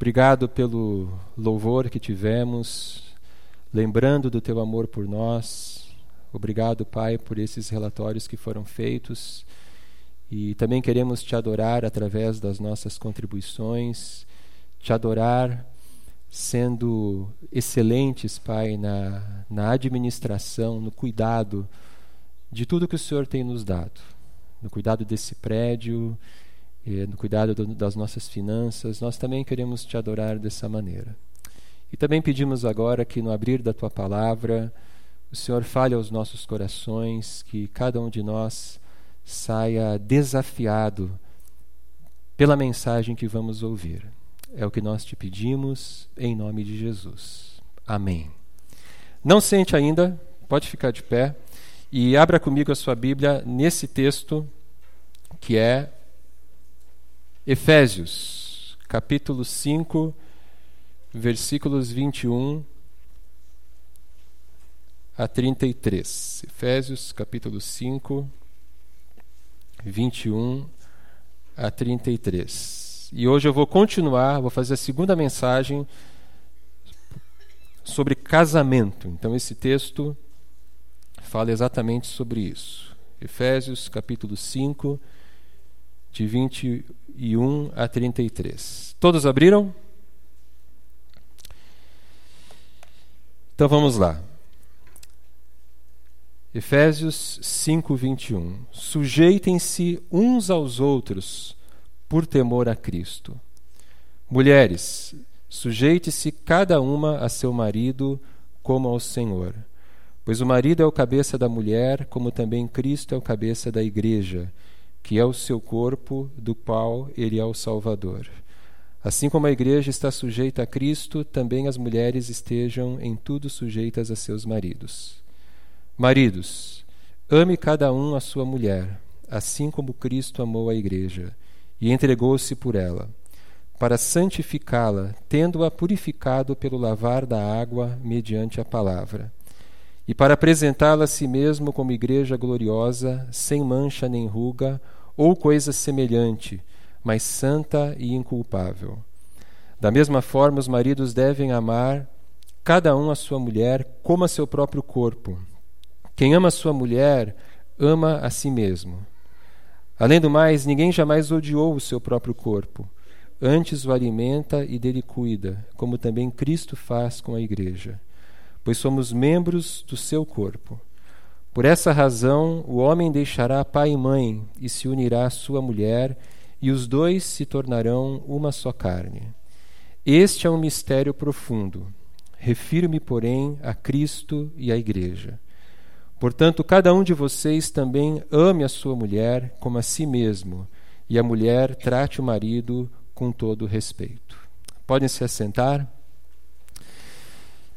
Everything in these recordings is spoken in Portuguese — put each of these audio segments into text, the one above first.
Obrigado pelo louvor que tivemos, lembrando do teu amor por nós. Obrigado, Pai, por esses relatórios que foram feitos. E também queremos te adorar através das nossas contribuições, te adorar sendo excelentes, Pai, na, na administração, no cuidado de tudo que o Senhor tem nos dado, no cuidado desse prédio, no cuidado do, das nossas finanças, nós também queremos te adorar dessa maneira. E também pedimos agora que no abrir da tua palavra, o Senhor fale aos nossos corações, que cada um de nós saia desafiado pela mensagem que vamos ouvir. É o que nós te pedimos em nome de Jesus. Amém. Não sente ainda, pode ficar de pé e abra comigo a sua Bíblia nesse texto que é Efésios, capítulo 5, versículos 21 a 33. Efésios, capítulo 5, 21 a 33. E hoje eu vou continuar, vou fazer a segunda mensagem sobre casamento. Então esse texto fala exatamente sobre isso. Efésios capítulo 5, de 21 a 33. Todos abriram? Então vamos lá. Efésios 5, 21. Sujeitem-se uns aos outros por temor a Cristo. Mulheres, sujeite-se cada uma a seu marido como ao Senhor. Pois o marido é o cabeça da mulher, como também Cristo é o cabeça da igreja que é o seu corpo, do qual ele é o Salvador. Assim como a igreja está sujeita a Cristo, também as mulheres estejam em tudo sujeitas a seus maridos. Maridos, ame cada um a sua mulher, assim como Cristo amou a igreja e entregou-se por ela, para santificá-la, tendo-a purificado pelo lavar da água mediante a palavra e para apresentá-la a si mesmo como igreja gloriosa, sem mancha nem ruga, ou coisa semelhante, mas santa e inculpável. Da mesma forma, os maridos devem amar cada um a sua mulher como a seu próprio corpo. Quem ama a sua mulher, ama a si mesmo. Além do mais, ninguém jamais odiou o seu próprio corpo. Antes o alimenta e dele cuida, como também Cristo faz com a igreja pois somos membros do seu corpo. Por essa razão, o homem deixará pai e mãe e se unirá à sua mulher, e os dois se tornarão uma só carne. Este é um mistério profundo. Refiro-me, porém, a Cristo e à Igreja. Portanto, cada um de vocês também ame a sua mulher como a si mesmo, e a mulher trate o marido com todo respeito. Podem se assentar?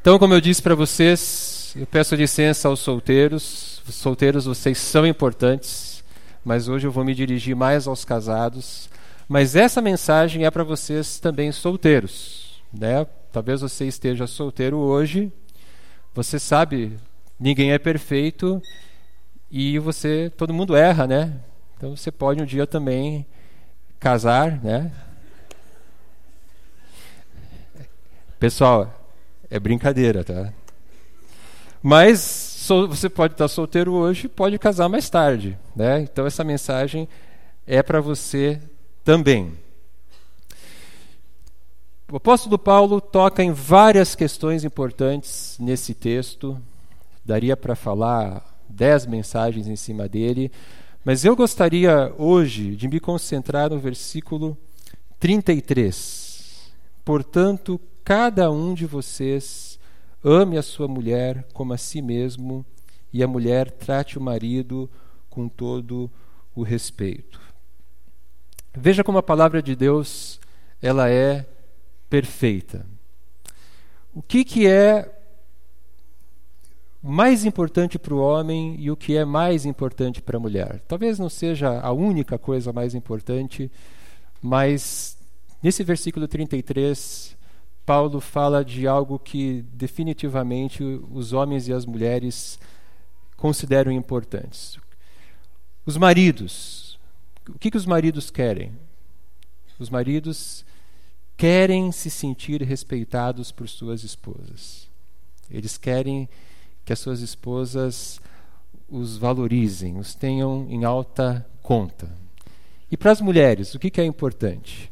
Então, como eu disse para vocês, eu peço licença aos solteiros. Os solteiros, vocês são importantes, mas hoje eu vou me dirigir mais aos casados. Mas essa mensagem é para vocês também solteiros, né? Talvez você esteja solteiro hoje. Você sabe, ninguém é perfeito e você, todo mundo erra, né? Então você pode um dia também casar, né? Pessoal, é brincadeira, tá? Mas você pode estar solteiro hoje, pode casar mais tarde, né? Então essa mensagem é para você também. O apóstolo Paulo toca em várias questões importantes nesse texto. Daria para falar dez mensagens em cima dele, mas eu gostaria hoje de me concentrar no versículo 33. Portanto, cada um de vocês ame a sua mulher como a si mesmo, e a mulher trate o marido com todo o respeito. Veja como a palavra de Deus ela é perfeita. O que, que é mais importante para o homem e o que é mais importante para a mulher? Talvez não seja a única coisa mais importante, mas nesse versículo 33 Paulo fala de algo que definitivamente os homens e as mulheres consideram importantes. Os maridos. O que, que os maridos querem? Os maridos querem se sentir respeitados por suas esposas. Eles querem que as suas esposas os valorizem, os tenham em alta conta. E para as mulheres, o que, que é importante?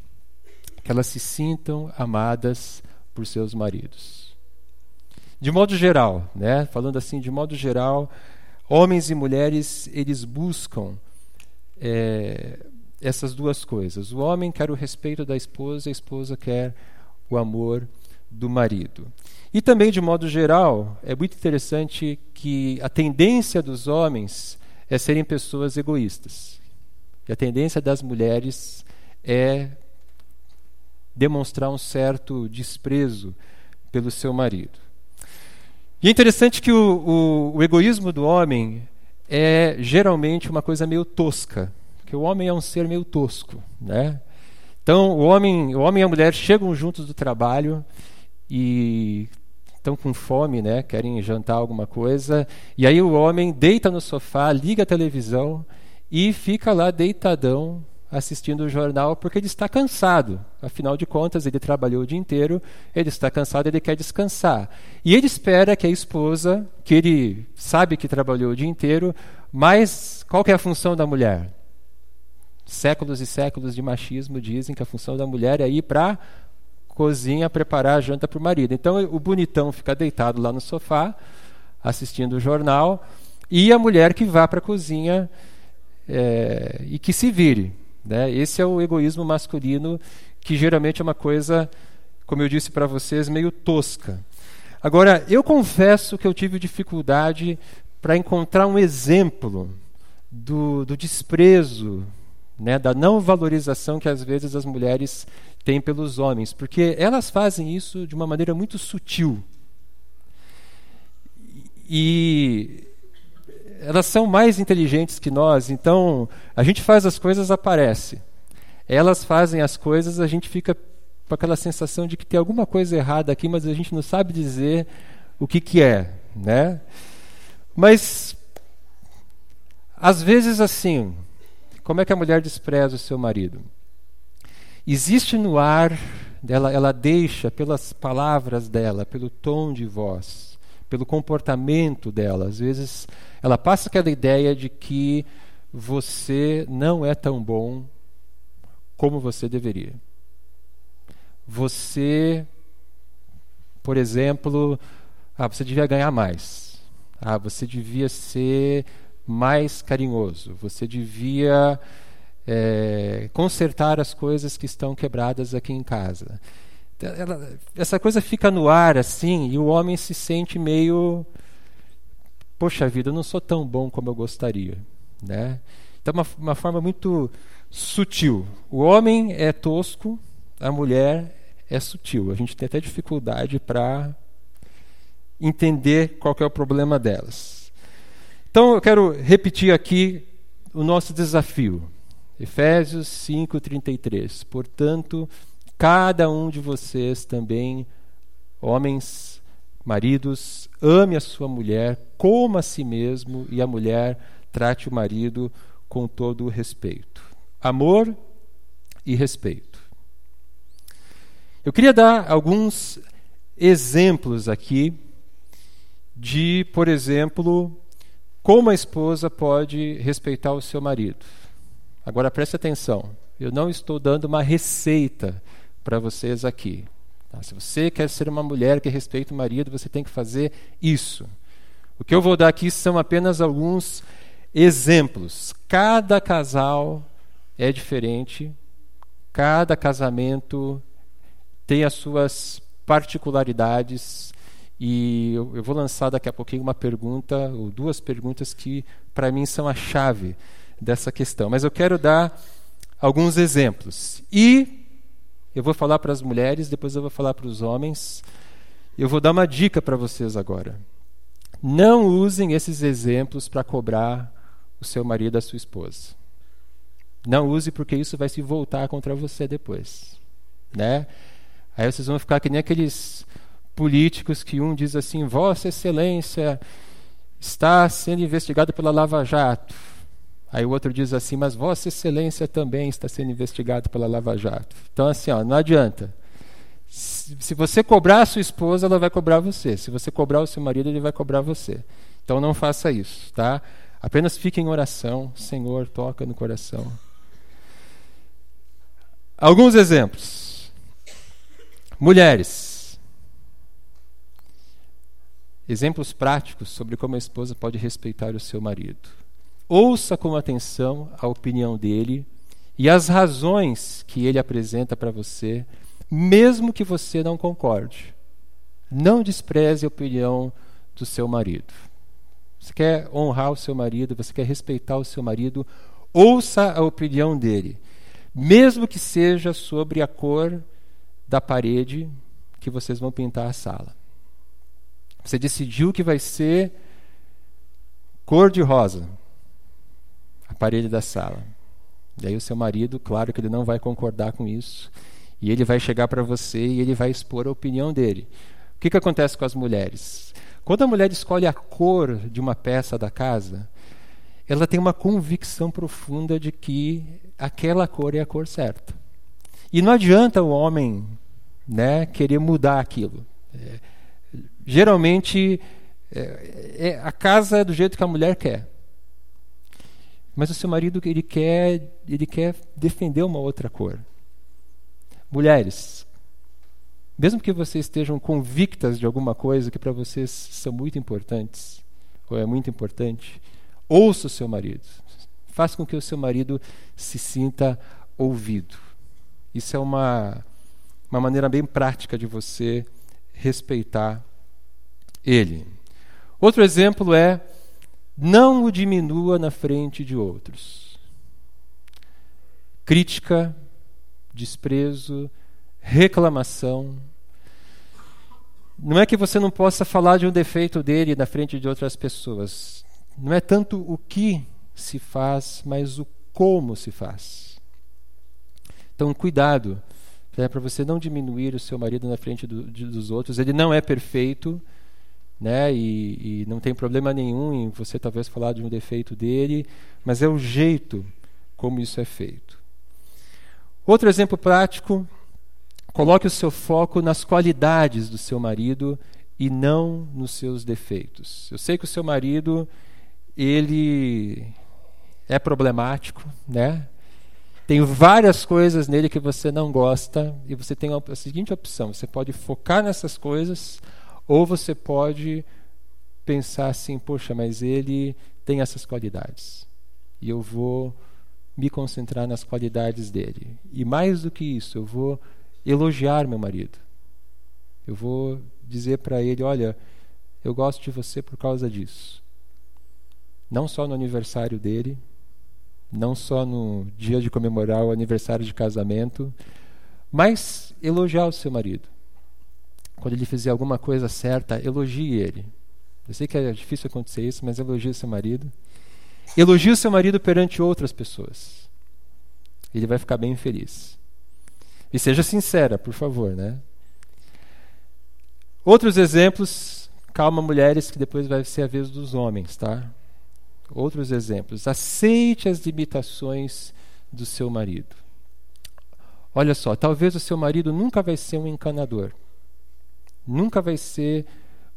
Que elas se sintam amadas por seus maridos. De modo geral, né? falando assim, de modo geral, homens e mulheres eles buscam é, essas duas coisas. O homem quer o respeito da esposa, a esposa quer o amor do marido. E também, de modo geral, é muito interessante que a tendência dos homens é serem pessoas egoístas. E a tendência das mulheres é demonstrar um certo desprezo pelo seu marido. E é interessante que o, o, o egoísmo do homem é geralmente uma coisa meio tosca, que o homem é um ser meio tosco, né? Então, o homem, o homem e a mulher chegam juntos do trabalho e estão com fome, né? Querem jantar alguma coisa. E aí o homem deita no sofá, liga a televisão e fica lá deitadão assistindo o jornal porque ele está cansado. Afinal de contas, ele trabalhou o dia inteiro, ele está cansado, ele quer descansar. E ele espera que a esposa, que ele sabe que trabalhou o dia inteiro, mas qual é a função da mulher? Séculos e séculos de machismo dizem que a função da mulher é ir para cozinha preparar a janta para o marido. Então o bonitão fica deitado lá no sofá, assistindo o jornal, e a mulher que vá para a cozinha é, e que se vire. Né? Esse é o egoísmo masculino, que geralmente é uma coisa, como eu disse para vocês, meio tosca. Agora, eu confesso que eu tive dificuldade para encontrar um exemplo do, do desprezo, né, da não valorização que às vezes as mulheres têm pelos homens, porque elas fazem isso de uma maneira muito sutil. E elas são mais inteligentes que nós, então a gente faz as coisas, aparece. Elas fazem as coisas, a gente fica com aquela sensação de que tem alguma coisa errada aqui, mas a gente não sabe dizer o que, que é. Né? Mas, às vezes, assim, como é que a mulher despreza o seu marido? Existe no ar, ela, ela deixa, pelas palavras dela, pelo tom de voz, pelo comportamento dela, às vezes ela passa aquela ideia de que você não é tão bom como você deveria. Você, por exemplo, ah, você devia ganhar mais. Ah, você devia ser mais carinhoso. Você devia é, consertar as coisas que estão quebradas aqui em casa. Ela, essa coisa fica no ar assim e o homem se sente meio poxa vida, eu não sou tão bom como eu gostaria. Né? Então, uma, uma forma muito sutil. O homem é tosco, a mulher é sutil. A gente tem até dificuldade para entender qual é o problema delas. Então, eu quero repetir aqui o nosso desafio. Efésios 5:33. Portanto, cada um de vocês também, homens, maridos, ame a sua mulher como a si mesmo e a mulher trate o marido com todo o respeito. Amor e respeito. Eu queria dar alguns exemplos aqui de, por exemplo, como a esposa pode respeitar o seu marido. Agora preste atenção, eu não estou dando uma receita para vocês aqui. Tá? Se você quer ser uma mulher que respeita o marido, você tem que fazer isso. O que eu vou dar aqui são apenas alguns exemplos. Cada casal é diferente, cada casamento tem as suas particularidades. E eu, eu vou lançar daqui a pouquinho uma pergunta, ou duas perguntas que, para mim, são a chave dessa questão. Mas eu quero dar alguns exemplos. E eu vou falar para as mulheres, depois eu vou falar para os homens. Eu vou dar uma dica para vocês agora. Não usem esses exemplos para cobrar o seu marido, a sua esposa. Não use porque isso vai se voltar contra você depois, né? Aí vocês vão ficar que nem aqueles políticos que um diz assim: Vossa Excelência está sendo investigado pela Lava Jato. Aí o outro diz assim: Mas Vossa Excelência também está sendo investigado pela Lava Jato. Então, assim, ó, não adianta. Se você cobrar a sua esposa, ela vai cobrar você. Se você cobrar o seu marido, ele vai cobrar você. Então não faça isso, tá? Apenas fique em oração. Senhor, toca no coração. Alguns exemplos. Mulheres. Exemplos práticos sobre como a esposa pode respeitar o seu marido. Ouça com atenção a opinião dele e as razões que ele apresenta para você, mesmo que você não concorde. Não despreze a opinião do seu marido. Você quer honrar o seu marido, você quer respeitar o seu marido, ouça a opinião dele, mesmo que seja sobre a cor da parede que vocês vão pintar a sala. Você decidiu que vai ser cor de rosa a parede da sala. E aí o seu marido, claro que ele não vai concordar com isso, e ele vai chegar para você e ele vai expor a opinião dele. O que, que acontece com as mulheres? Quando a mulher escolhe a cor de uma peça da casa, ela tem uma convicção profunda de que aquela cor é a cor certa. E não adianta o homem né, querer mudar aquilo. É, geralmente, é, é, a casa é do jeito que a mulher quer. Mas o seu marido ele quer, ele quer defender uma outra cor. Mulheres, mesmo que vocês estejam convictas de alguma coisa que para vocês são muito importantes, ou é muito importante, ouça o seu marido. Faça com que o seu marido se sinta ouvido. Isso é uma, uma maneira bem prática de você respeitar ele. Outro exemplo é não o diminua na frente de outros. Crítica, desprezo, reclamação. Não é que você não possa falar de um defeito dele na frente de outras pessoas. Não é tanto o que se faz, mas o como se faz. Então, cuidado né, para você não diminuir o seu marido na frente do, de, dos outros. Ele não é perfeito né? E, e, não tem problema nenhum em você talvez falar de um defeito dele, mas é o jeito como isso é feito. Outro exemplo prático: coloque o seu foco nas qualidades do seu marido e não nos seus defeitos. Eu sei que o seu marido ele é problemático, né? Tem várias coisas nele que você não gosta e você tem a seguinte opção: você pode focar nessas coisas ou você pode pensar assim, poxa, mas ele tem essas qualidades. E eu vou me concentrar nas qualidades dele. E mais do que isso, eu vou elogiar meu marido. Eu vou dizer para ele, olha, eu gosto de você por causa disso. Não só no aniversário dele, não só no dia de comemorar o aniversário de casamento, mas elogiar o seu marido quando ele fizer alguma coisa certa, elogie ele. Eu sei que é difícil acontecer isso, mas elogie seu marido. Elogie o seu marido perante outras pessoas. Ele vai ficar bem feliz. E seja sincera, por favor, né? Outros exemplos, calma mulheres, que depois vai ser a vez dos homens, tá? Outros exemplos. Aceite as limitações do seu marido. Olha só, talvez o seu marido nunca vai ser um encanador. Nunca vai ser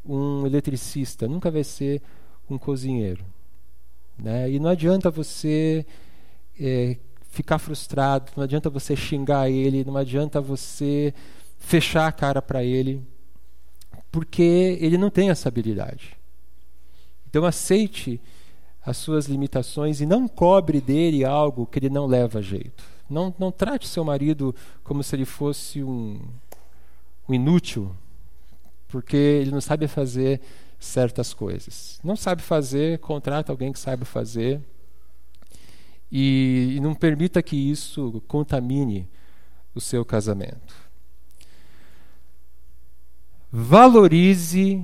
um eletricista, nunca vai ser um cozinheiro. Né? E não adianta você é, ficar frustrado, não adianta você xingar ele, não adianta você fechar a cara para ele, porque ele não tem essa habilidade. Então aceite as suas limitações e não cobre dele algo que ele não leva jeito. Não, não trate seu marido como se ele fosse um, um inútil, porque ele não sabe fazer certas coisas. Não sabe fazer, contrata alguém que saiba fazer. E, e não permita que isso contamine o seu casamento. Valorize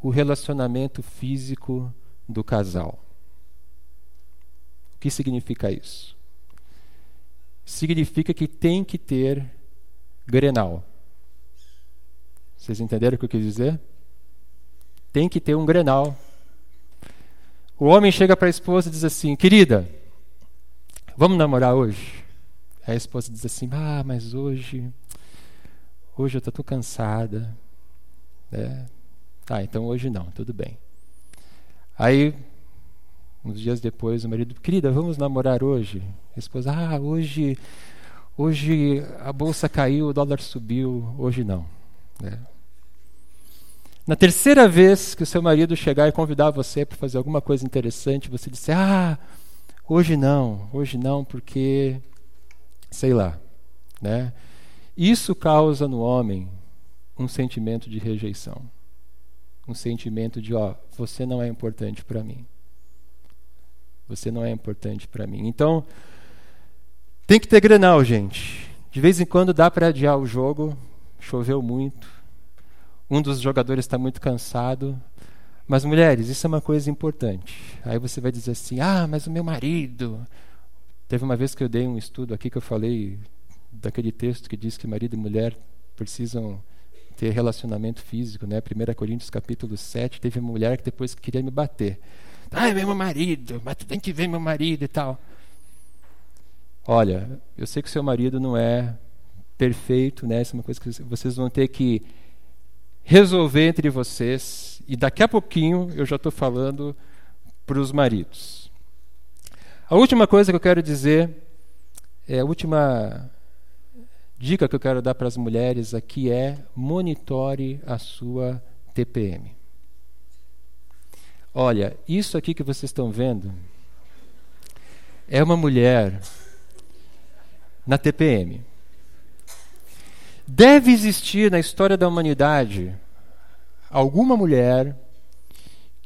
o relacionamento físico do casal. O que significa isso? Significa que tem que ter grenal. Vocês entenderam o que eu quis dizer? Tem que ter um grenal. O homem chega para a esposa e diz assim: Querida, vamos namorar hoje? A esposa diz assim: Ah, mas hoje. hoje eu estou cansada. Né? Ah, então hoje não, tudo bem. Aí, uns dias depois, o marido, querida, vamos namorar hoje? A esposa, ah, hoje, hoje a bolsa caiu, o dólar subiu, hoje não. Né? Na terceira vez que o seu marido chegar e convidar você para fazer alguma coisa interessante, você disser, ah, hoje não, hoje não, porque, sei lá, né? Isso causa no homem um sentimento de rejeição. Um sentimento de, ó, você não é importante para mim. Você não é importante para mim. Então, tem que ter granal, gente. De vez em quando dá para adiar o jogo. Choveu muito. Um dos jogadores está muito cansado. Mas, mulheres, isso é uma coisa importante. Aí você vai dizer assim: ah, mas o meu marido. Teve uma vez que eu dei um estudo aqui que eu falei daquele texto que diz que marido e mulher precisam ter relacionamento físico, né? 1 Coríntios capítulo 7, teve uma mulher que depois queria me bater. Ai, meu marido, mas tu tem que ver meu marido e tal. Olha, eu sei que seu marido não é perfeito, né? Isso é uma coisa que vocês vão ter que resolver entre vocês. E daqui a pouquinho eu já estou falando para os maridos. A última coisa que eu quero dizer, é a última dica que eu quero dar para as mulheres aqui é monitore a sua TPM. Olha, isso aqui que vocês estão vendo é uma mulher na TPM. Deve existir na história da humanidade alguma mulher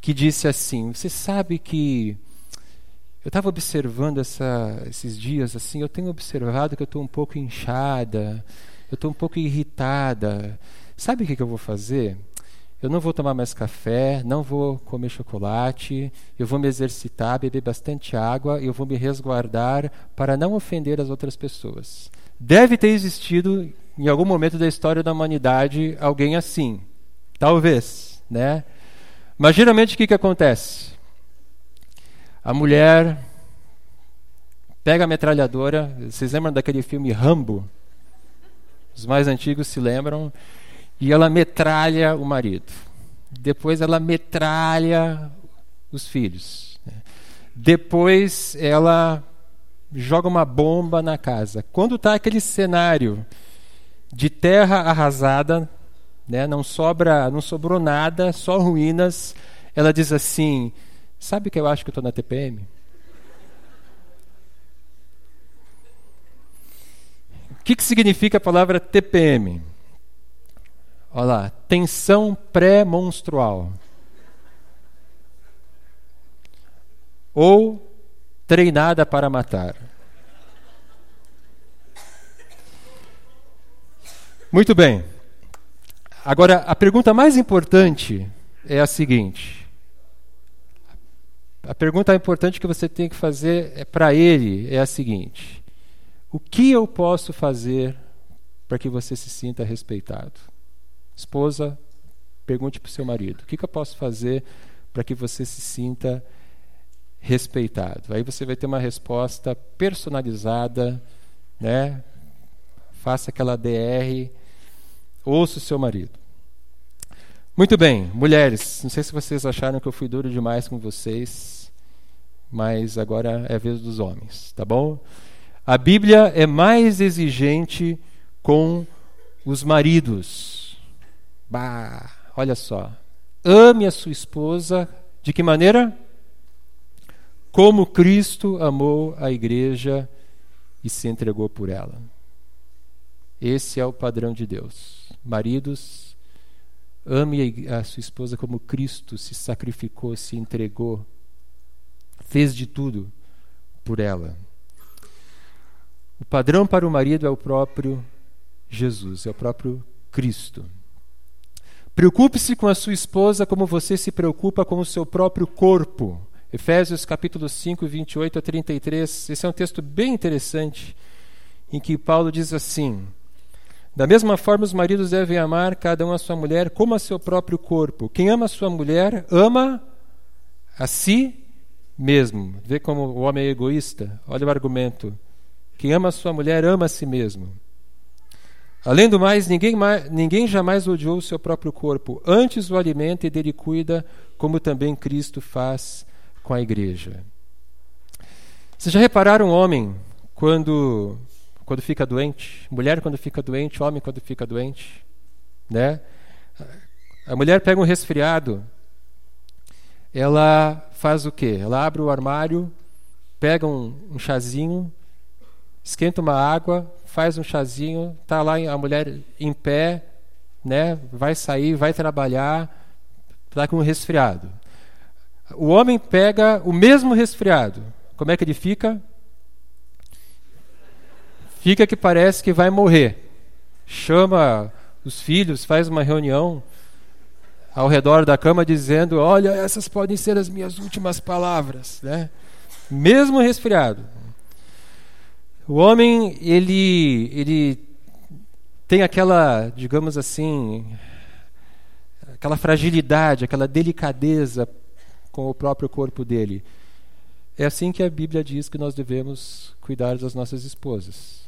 que disse assim: Você sabe que eu estava observando essa, esses dias assim, eu tenho observado que eu estou um pouco inchada, eu estou um pouco irritada. Sabe o que, que eu vou fazer? Eu não vou tomar mais café, não vou comer chocolate, eu vou me exercitar, beber bastante água e eu vou me resguardar para não ofender as outras pessoas. Deve ter existido em algum momento da história da humanidade alguém assim. Talvez, né? Mas geralmente o que, que acontece? A mulher pega a metralhadora. Vocês lembram daquele filme Rambo? Os mais antigos se lembram. E ela metralha o marido. Depois ela metralha os filhos. Depois ela joga uma bomba na casa. Quando está aquele cenário de terra arrasada, né, não sobra, não sobrou nada, só ruínas, ela diz assim: Sabe que eu acho que estou na TPM? O que, que significa a palavra TPM? Olha lá, tensão pré-monstrual. Ou treinada para matar. Muito bem. Agora, a pergunta mais importante é a seguinte: a pergunta importante que você tem que fazer é para ele é a seguinte: o que eu posso fazer para que você se sinta respeitado? Esposa, pergunte para o seu marido: o que, que eu posso fazer para que você se sinta respeitado? Aí você vai ter uma resposta personalizada, né? Faça aquela DR, ouça o seu marido. Muito bem, mulheres, não sei se vocês acharam que eu fui duro demais com vocês, mas agora é a vez dos homens, tá bom? A Bíblia é mais exigente com os maridos. Bah, olha só. Ame a sua esposa de que maneira? Como Cristo amou a igreja e se entregou por ela. Esse é o padrão de Deus. Maridos, Ame a sua esposa como Cristo se sacrificou, se entregou, fez de tudo por ela. O padrão para o marido é o próprio Jesus, é o próprio Cristo. Preocupe-se com a sua esposa como você se preocupa com o seu próprio corpo. Efésios capítulo 5, 28 a 33. Esse é um texto bem interessante em que Paulo diz assim: da mesma forma, os maridos devem amar cada um a sua mulher como a seu próprio corpo. Quem ama a sua mulher, ama a si mesmo. Vê como o homem é egoísta? Olha o argumento. Quem ama a sua mulher, ama a si mesmo. Além do mais, ninguém, ninguém jamais odiou o seu próprio corpo, antes o alimenta e dele cuida, como também Cristo faz com a igreja. Vocês já repararam homem quando, quando fica doente? Mulher quando fica doente, homem quando fica doente? Né? A mulher pega um resfriado, ela faz o quê? Ela abre o armário, pega um, um chazinho, esquenta uma água, faz um chazinho, tá lá a mulher em pé, né? Vai sair, vai trabalhar, está com um resfriado. O homem pega o mesmo resfriado. Como é que ele fica? Fica que parece que vai morrer. Chama os filhos, faz uma reunião ao redor da cama dizendo: Olha, essas podem ser as minhas últimas palavras. Né? Mesmo resfriado. O homem, ele, ele tem aquela, digamos assim, aquela fragilidade, aquela delicadeza com o próprio corpo dele. É assim que a Bíblia diz que nós devemos cuidar das nossas esposas.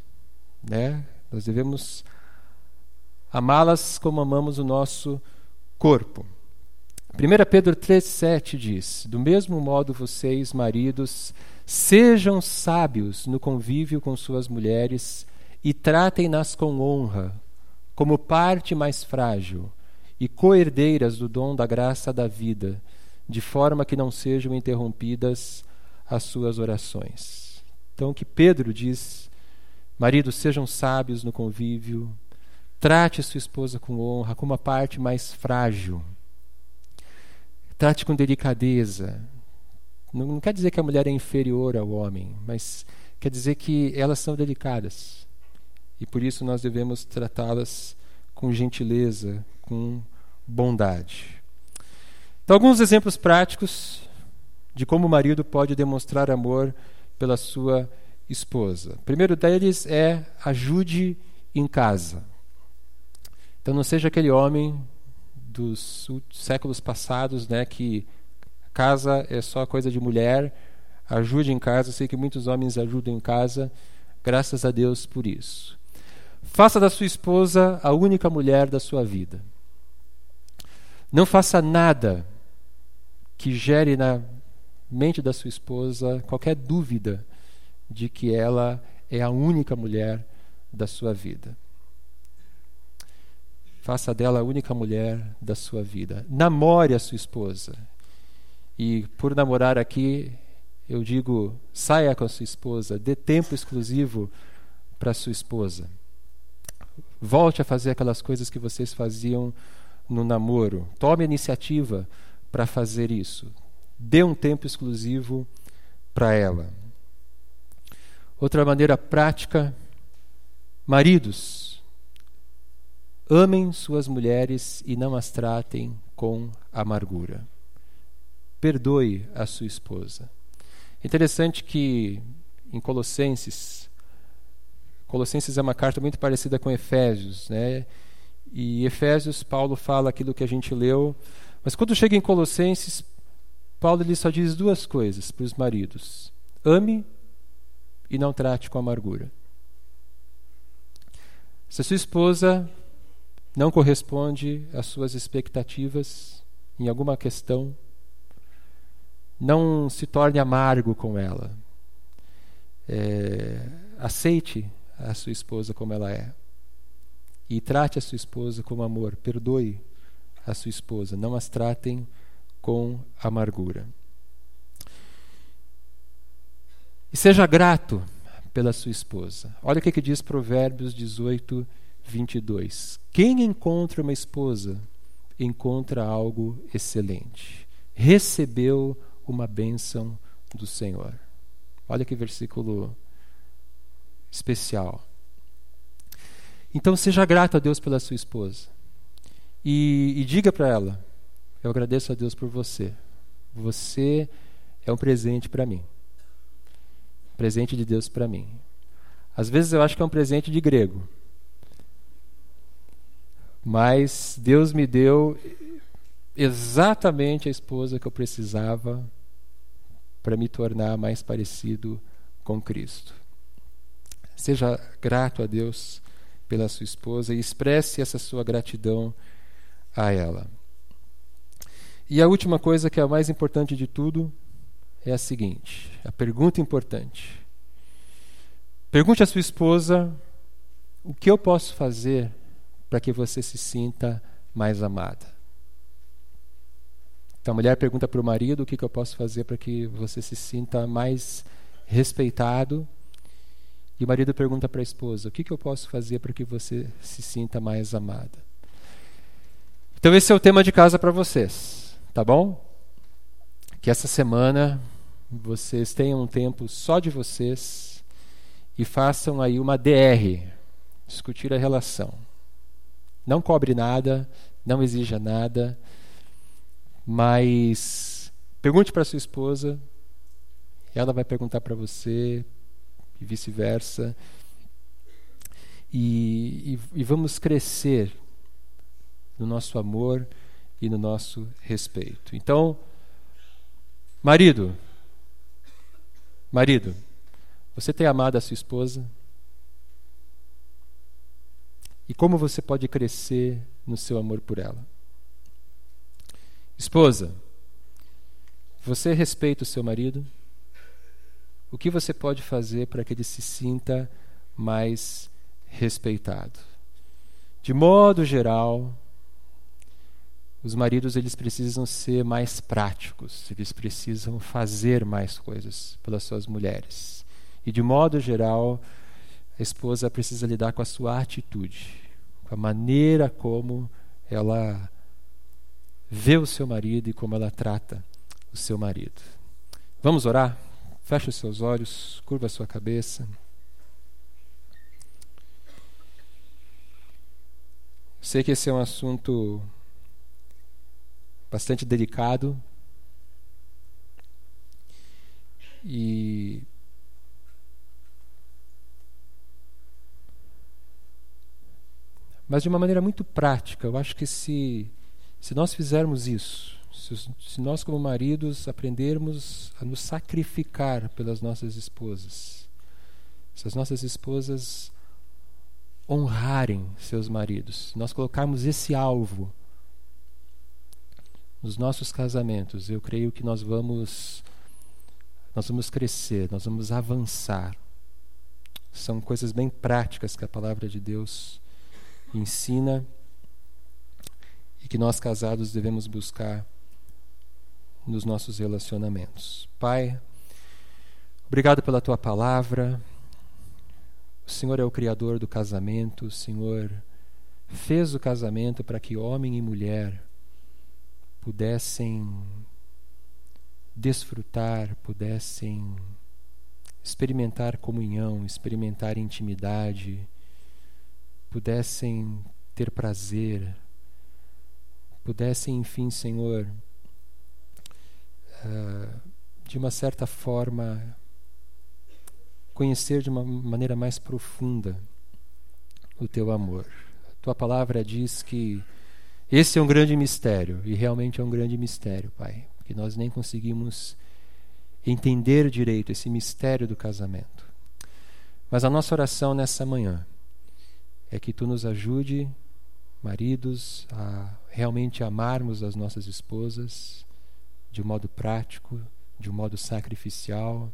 Né? Nós devemos amá-las como amamos o nosso corpo. 1 Pedro 3,7 diz: Do mesmo modo, vocês, maridos, sejam sábios no convívio com suas mulheres e tratem-nas com honra, como parte mais frágil e coerdeiras do dom da graça da vida, de forma que não sejam interrompidas as suas orações. Então, que Pedro diz: maridos, sejam sábios no convívio, trate sua esposa com honra, como a parte mais frágil. Trate com delicadeza. Não, não quer dizer que a mulher é inferior ao homem, mas quer dizer que elas são delicadas. E por isso nós devemos tratá-las com gentileza, com bondade. Então, alguns exemplos práticos de como o marido pode demonstrar amor pela sua esposa. O primeiro deles é ajude em casa. Então, não seja aquele homem dos séculos passados, né, que casa é só coisa de mulher, ajude em casa. Eu sei que muitos homens ajudam em casa, graças a Deus por isso. Faça da sua esposa a única mulher da sua vida. Não faça nada que gere na mente da sua esposa qualquer dúvida de que ela é a única mulher da sua vida. Faça dela a única mulher da sua vida. Namore a sua esposa. E por namorar aqui, eu digo, saia com a sua esposa, dê tempo exclusivo para sua esposa. Volte a fazer aquelas coisas que vocês faziam no namoro. Tome a iniciativa para fazer isso. Dê um tempo exclusivo para ela. Outra maneira prática, maridos, amem suas mulheres e não as tratem com amargura. Perdoe a sua esposa. Interessante que em Colossenses, Colossenses é uma carta muito parecida com Efésios, né? E Efésios, Paulo fala aquilo que a gente leu, mas quando chega em Colossenses, Paulo ele só diz duas coisas para os maridos: ame e não trate com amargura. Se a sua esposa não corresponde às suas expectativas em alguma questão, não se torne amargo com ela. É, aceite a sua esposa como ela é. E trate a sua esposa com amor. Perdoe a sua esposa. Não as tratem com amargura. E seja grato pela sua esposa. Olha o que, que diz Provérbios 18, 22. Quem encontra uma esposa, encontra algo excelente. Recebeu uma bênção do Senhor. Olha que versículo especial. Então seja grato a Deus pela sua esposa. E, e diga para ela: Eu agradeço a Deus por você. Você é um presente para mim. Presente de Deus para mim. Às vezes eu acho que é um presente de grego. Mas Deus me deu exatamente a esposa que eu precisava para me tornar mais parecido com Cristo. Seja grato a Deus pela sua esposa e expresse essa sua gratidão a ela. E a última coisa, que é a mais importante de tudo, é a seguinte: a pergunta importante. Pergunte à sua esposa o que eu posso fazer para que você se sinta mais amada. Então a mulher pergunta para o marido o que, que eu posso fazer para que você se sinta mais respeitado. E o marido pergunta para a esposa: o que, que eu posso fazer para que você se sinta mais amada? Então esse é o tema de casa para vocês, tá bom? Que essa semana vocês tenham um tempo só de vocês e façam aí uma DR, discutir a relação. Não cobre nada, não exija nada, mas pergunte para sua esposa, ela vai perguntar para você e vice-versa. E, e, e vamos crescer no nosso amor e no nosso respeito. Então, marido, marido, você tem amado a sua esposa? E como você pode crescer no seu amor por ela? Esposa, você respeita o seu marido? O que você pode fazer para que ele se sinta mais respeitado? De modo geral, os maridos eles precisam ser mais práticos, eles precisam fazer mais coisas pelas suas mulheres. E de modo geral, a esposa precisa lidar com a sua atitude, com a maneira como ela vê o seu marido e como ela trata o seu marido. Vamos orar? Feche os seus olhos, curva a sua cabeça. Sei que esse é um assunto bastante delicado. E mas de uma maneira muito prática, eu acho que se se nós fizermos isso, se, se nós como maridos aprendermos a nos sacrificar pelas nossas esposas, se as nossas esposas honrarem seus maridos, se nós colocarmos esse alvo nos nossos casamentos, eu creio que nós vamos nós vamos crescer, nós vamos avançar. São coisas bem práticas que a palavra de Deus ensina e que nós casados devemos buscar nos nossos relacionamentos. Pai, obrigado pela tua palavra. O Senhor é o criador do casamento, o Senhor fez o casamento para que homem e mulher pudessem desfrutar, pudessem experimentar comunhão, experimentar intimidade, pudessem ter prazer, pudessem, enfim, Senhor, uh, de uma certa forma, conhecer de uma maneira mais profunda o teu amor. A tua palavra diz que esse é um grande mistério, e realmente é um grande mistério, Pai, que nós nem conseguimos entender direito esse mistério do casamento. Mas a nossa oração nessa manhã é que tu nos ajude, maridos, a realmente amarmos as nossas esposas de um modo prático, de um modo sacrificial,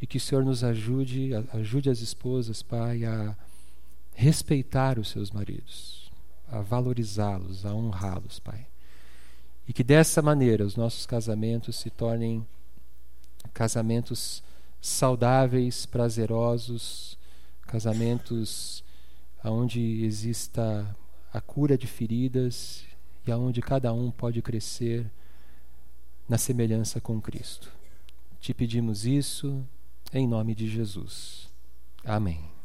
e que o Senhor nos ajude, ajude as esposas, Pai, a respeitar os seus maridos a valorizá-los, a honrá-los, Pai. E que dessa maneira os nossos casamentos se tornem casamentos saudáveis, prazerosos, casamentos onde exista a cura de feridas e aonde cada um pode crescer na semelhança com Cristo. Te pedimos isso em nome de Jesus. Amém.